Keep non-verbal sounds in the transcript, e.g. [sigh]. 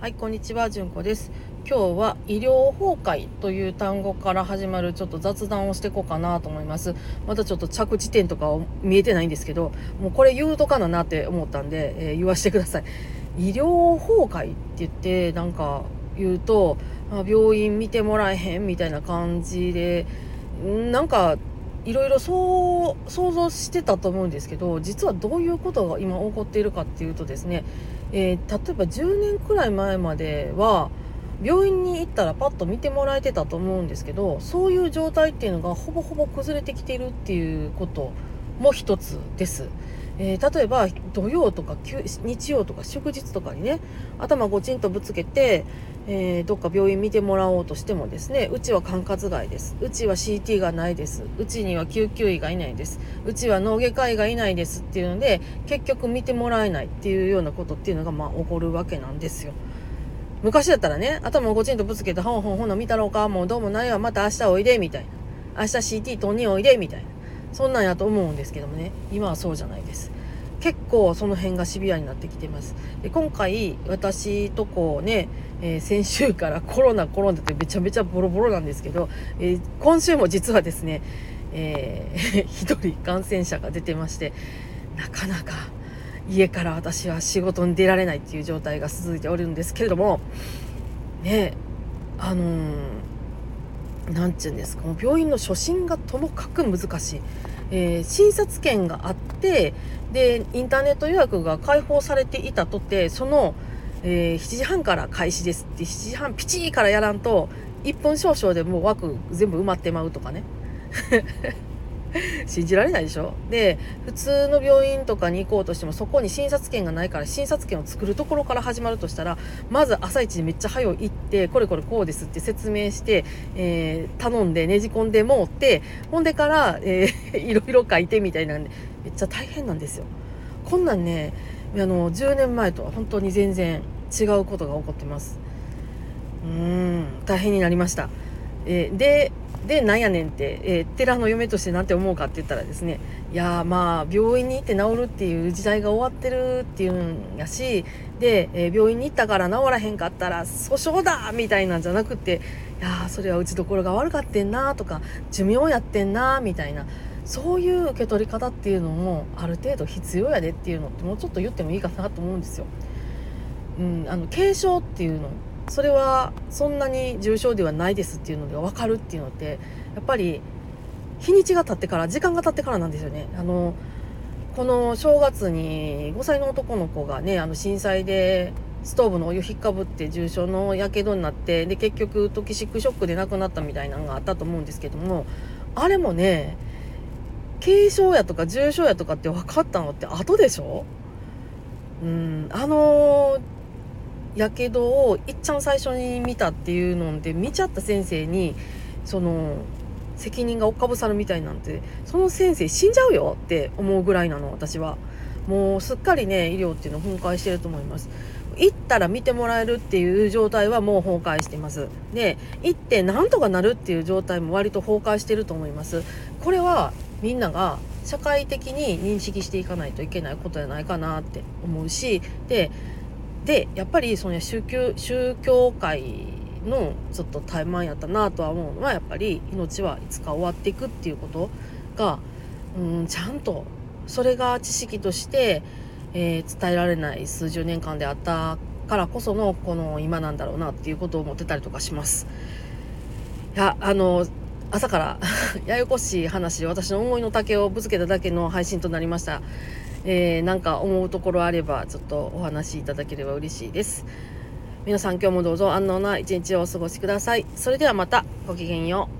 はい、こんにちは、じゅんこです。今日は医療崩壊という単語から始まるちょっと雑談をしていこうかなと思います。まだちょっと着地点とか見えてないんですけど、もうこれ言うとかななって思ったんで、えー、言わせてください。医療崩壊って言って、なんか言うと、あ病院見てもらえへんみたいな感じで、なんかいろいろそう想像してたと思うんですけど実はどういうことが今起こっているかっていうとですねえー、例えば10年くらい前までは病院に行ったらパッと見てもらえてたと思うんですけどそういう状態っていうのがほぼほぼ崩れてきているっていうことも一つです。えー、例えば土曜とか日曜とか祝日とかにね頭ごちんとぶつけて、えー、どっか病院見てもらおうとしてもですねうちは管轄外です。うちは CT がないです。うちには救急医がいないです。うちは脳外科医がいないです。っていうので結局見てもらえないっていうようなことっていうのがまあ起こるわけなんですよ。昔だったらね頭をごちんとぶつけて「ほんほんほんの見たろうか？もうどうもないわ。また明日おいで」みたいな「明日 CT 取んにおいで」みたいな。そんなんやと思うんですけどもね。今はそうじゃないです。結構その辺がシビアになってきてますで今回私とこね、えー、先週から [laughs] コロナコロナってめちゃめちゃボロボロなんですけど、えー、今週も実はですね、えー、[laughs] 1人感染者が出てましてなかなか家から私は仕事に出られないっていう状態が続いておるんですけれどもねあの何、て言うんですかもう病院の初診がともかく難しい。えー、診察券があってでインターネット予約が開放されていたとてその、えー、7時半から開始ですって7時半ピチーからやらんと1分少々でもう枠全部埋まってまうとかね。[laughs] 信じられないでしょ？で普通の病院とかに行こうとしてもそこに診察券がないから診察券を作るところから始まるとしたらまず朝一にめっちゃ早い行ってこれこれこうですって説明して、えー、頼んでねじ込んでもうってほんでから、えー、[laughs] いろいろ書いてみたいなんでめっちゃ大変なんですよ。こんなんねあの10年前とは本当に全然違うことが起こってます。うん大変になりました。えー、ででなんやねんって、えー、寺の嫁として何て思うかって言ったらですねいやまあ病院に行って治るっていう時代が終わってるっていうんやしで、えー、病院に行ったから治らへんかったら訴訟だみたいなんじゃなくていやそれは打ちどころが悪かってんなとか寿命やってんなみたいなそういう受け取り方っていうのもある程度必要やでっていうのってもうちょっと言ってもいいかなと思うんですよ。うん、あの軽症っていうのそれはそんなに重症ではないですっていうので分かるっていうのってやっぱり日にちが経ってから時間が経ってからなんですよね。あのこの正月に5歳の男の子がねあの震災でストーブのお湯引っかぶって重症のやけどになってで結局トキシックショックで亡くなったみたいなのがあったと思うんですけどもあれもね軽症やとか重症やとかって分かったのって後でしょ？うんあのやけどをいっちゃん最初に見たっていうので見ちゃった先生にその責任がおっかぶさるみたいなんてその先生死んじゃうよって思うぐらいなの私は。もうすっかりね医療っていうの崩壊してると思います。行ったら見てもらえるっていう状態はもう崩壊してます。で行ってなんとかなるっていう状態も割と崩壊してると思います。これはみんなが社会的に認識していかないといけないことじゃないかなって思うしででやっぱりその宗教宗教界のちょっと怠慢やったなとは思うのはやっぱり命はいつか終わっていくっていうことがうんちゃんとそれが知識として、えー、伝えられない数十年間であったからこそのこの今なんだろうなっていうことを思ってたりとかします。いやあの朝から [laughs] ややこしい話で私の思いの丈をぶつけただけの配信となりました。えー、なんか思うところあればちょっとお話しいただければ嬉しいです。皆さん今日もどうぞ安納な一日をお過ごしください。それではまたごきげんよう。